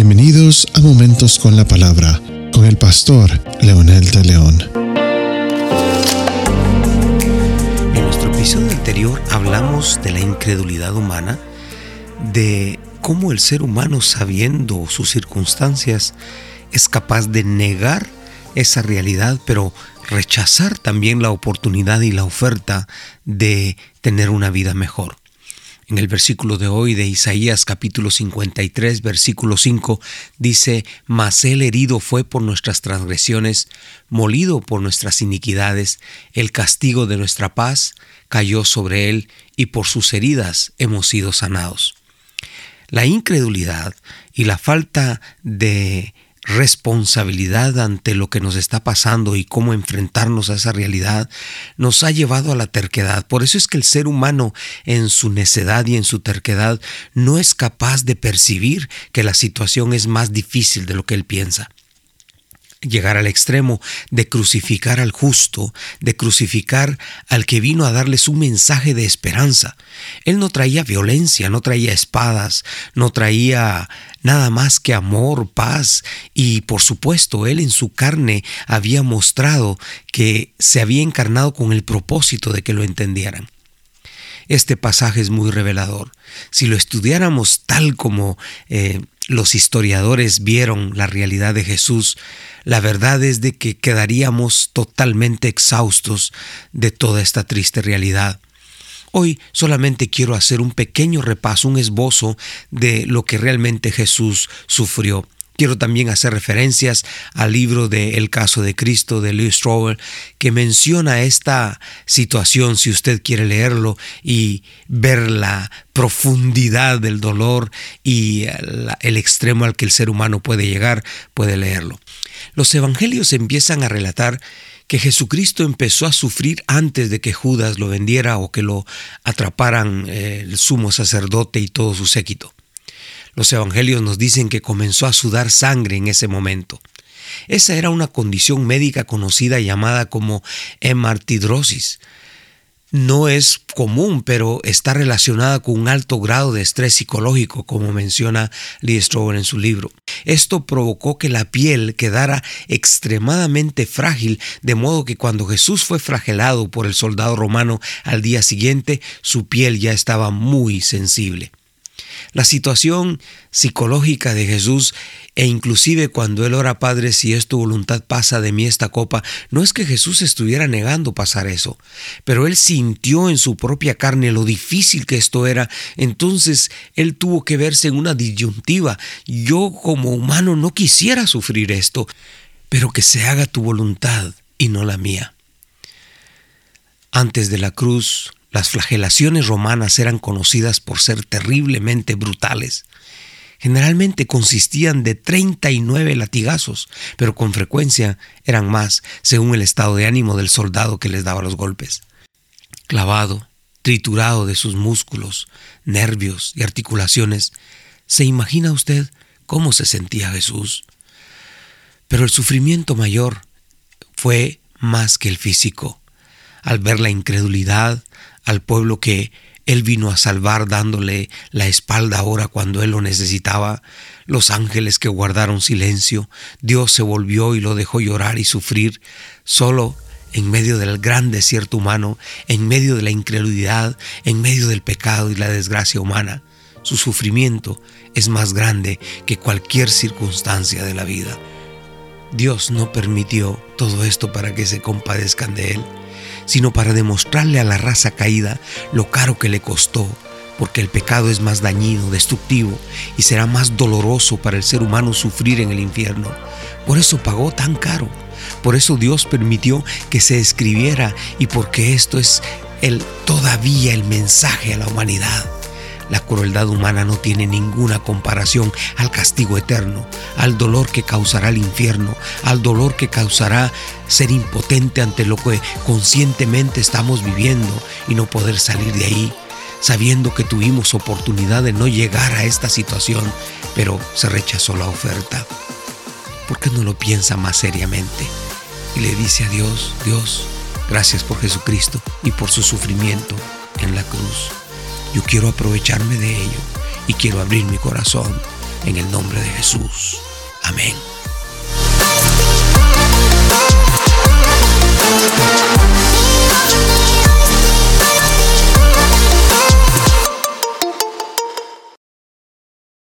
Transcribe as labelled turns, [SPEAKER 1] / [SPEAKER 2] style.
[SPEAKER 1] Bienvenidos a Momentos con la Palabra con el pastor Leonel de León.
[SPEAKER 2] En nuestro episodio anterior hablamos de la incredulidad humana, de cómo el ser humano sabiendo sus circunstancias es capaz de negar esa realidad, pero rechazar también la oportunidad y la oferta de tener una vida mejor. En el versículo de hoy de Isaías capítulo 53 versículo 5 dice, Mas el herido fue por nuestras transgresiones, molido por nuestras iniquidades, el castigo de nuestra paz cayó sobre él, y por sus heridas hemos sido sanados. La incredulidad y la falta de responsabilidad ante lo que nos está pasando y cómo enfrentarnos a esa realidad nos ha llevado a la terquedad. Por eso es que el ser humano en su necedad y en su terquedad no es capaz de percibir que la situación es más difícil de lo que él piensa llegar al extremo de crucificar al justo, de crucificar al que vino a darles un mensaje de esperanza. Él no traía violencia, no traía espadas, no traía nada más que amor, paz y por supuesto él en su carne había mostrado que se había encarnado con el propósito de que lo entendieran. Este pasaje es muy revelador. Si lo estudiáramos tal como eh, los historiadores vieron la realidad de Jesús, la verdad es de que quedaríamos totalmente exhaustos de toda esta triste realidad. Hoy solamente quiero hacer un pequeño repaso, un esbozo de lo que realmente Jesús sufrió. Quiero también hacer referencias al libro de El caso de Cristo de Lewis Strobel, que menciona esta situación, si usted quiere leerlo y ver la profundidad del dolor y el extremo al que el ser humano puede llegar, puede leerlo. Los evangelios empiezan a relatar que Jesucristo empezó a sufrir antes de que Judas lo vendiera o que lo atraparan eh, el sumo sacerdote y todo su séquito. Los evangelios nos dicen que comenzó a sudar sangre en ese momento. Esa era una condición médica conocida llamada como hemartidrosis. No es común, pero está relacionada con un alto grado de estrés psicológico, como menciona Lee Strobel en su libro. Esto provocó que la piel quedara extremadamente frágil, de modo que cuando Jesús fue fragelado por el soldado romano al día siguiente, su piel ya estaba muy sensible. La situación psicológica de Jesús e inclusive cuando él ora, Padre, si es tu voluntad, pasa de mí esta copa, no es que Jesús estuviera negando pasar eso, pero él sintió en su propia carne lo difícil que esto era, entonces él tuvo que verse en una disyuntiva. Yo como humano no quisiera sufrir esto, pero que se haga tu voluntad y no la mía. Antes de la cruz, las flagelaciones romanas eran conocidas por ser terriblemente brutales. Generalmente consistían de 39 latigazos, pero con frecuencia eran más según el estado de ánimo del soldado que les daba los golpes. Clavado, triturado de sus músculos, nervios y articulaciones, ¿se imagina usted cómo se sentía Jesús? Pero el sufrimiento mayor fue más que el físico. Al ver la incredulidad, al pueblo que Él vino a salvar dándole la espalda ahora cuando Él lo necesitaba, los ángeles que guardaron silencio, Dios se volvió y lo dejó llorar y sufrir solo en medio del gran desierto humano, en medio de la incredulidad, en medio del pecado y la desgracia humana. Su sufrimiento es más grande que cualquier circunstancia de la vida. Dios no permitió todo esto para que se compadezcan de Él sino para demostrarle a la raza caída lo caro que le costó, porque el pecado es más dañino, destructivo, y será más doloroso para el ser humano sufrir en el infierno. Por eso pagó tan caro. Por eso Dios permitió que se escribiera y porque esto es el todavía el mensaje a la humanidad. La crueldad humana no tiene ninguna comparación al castigo eterno, al dolor que causará el infierno, al dolor que causará ser impotente ante lo que conscientemente estamos viviendo y no poder salir de ahí, sabiendo que tuvimos oportunidad de no llegar a esta situación, pero se rechazó la oferta. ¿Por qué no lo piensa más seriamente? Y le dice a Dios, Dios, gracias por Jesucristo y por su sufrimiento en la cruz. Yo quiero aprovecharme de ello y quiero abrir mi corazón en el nombre de Jesús. Amén.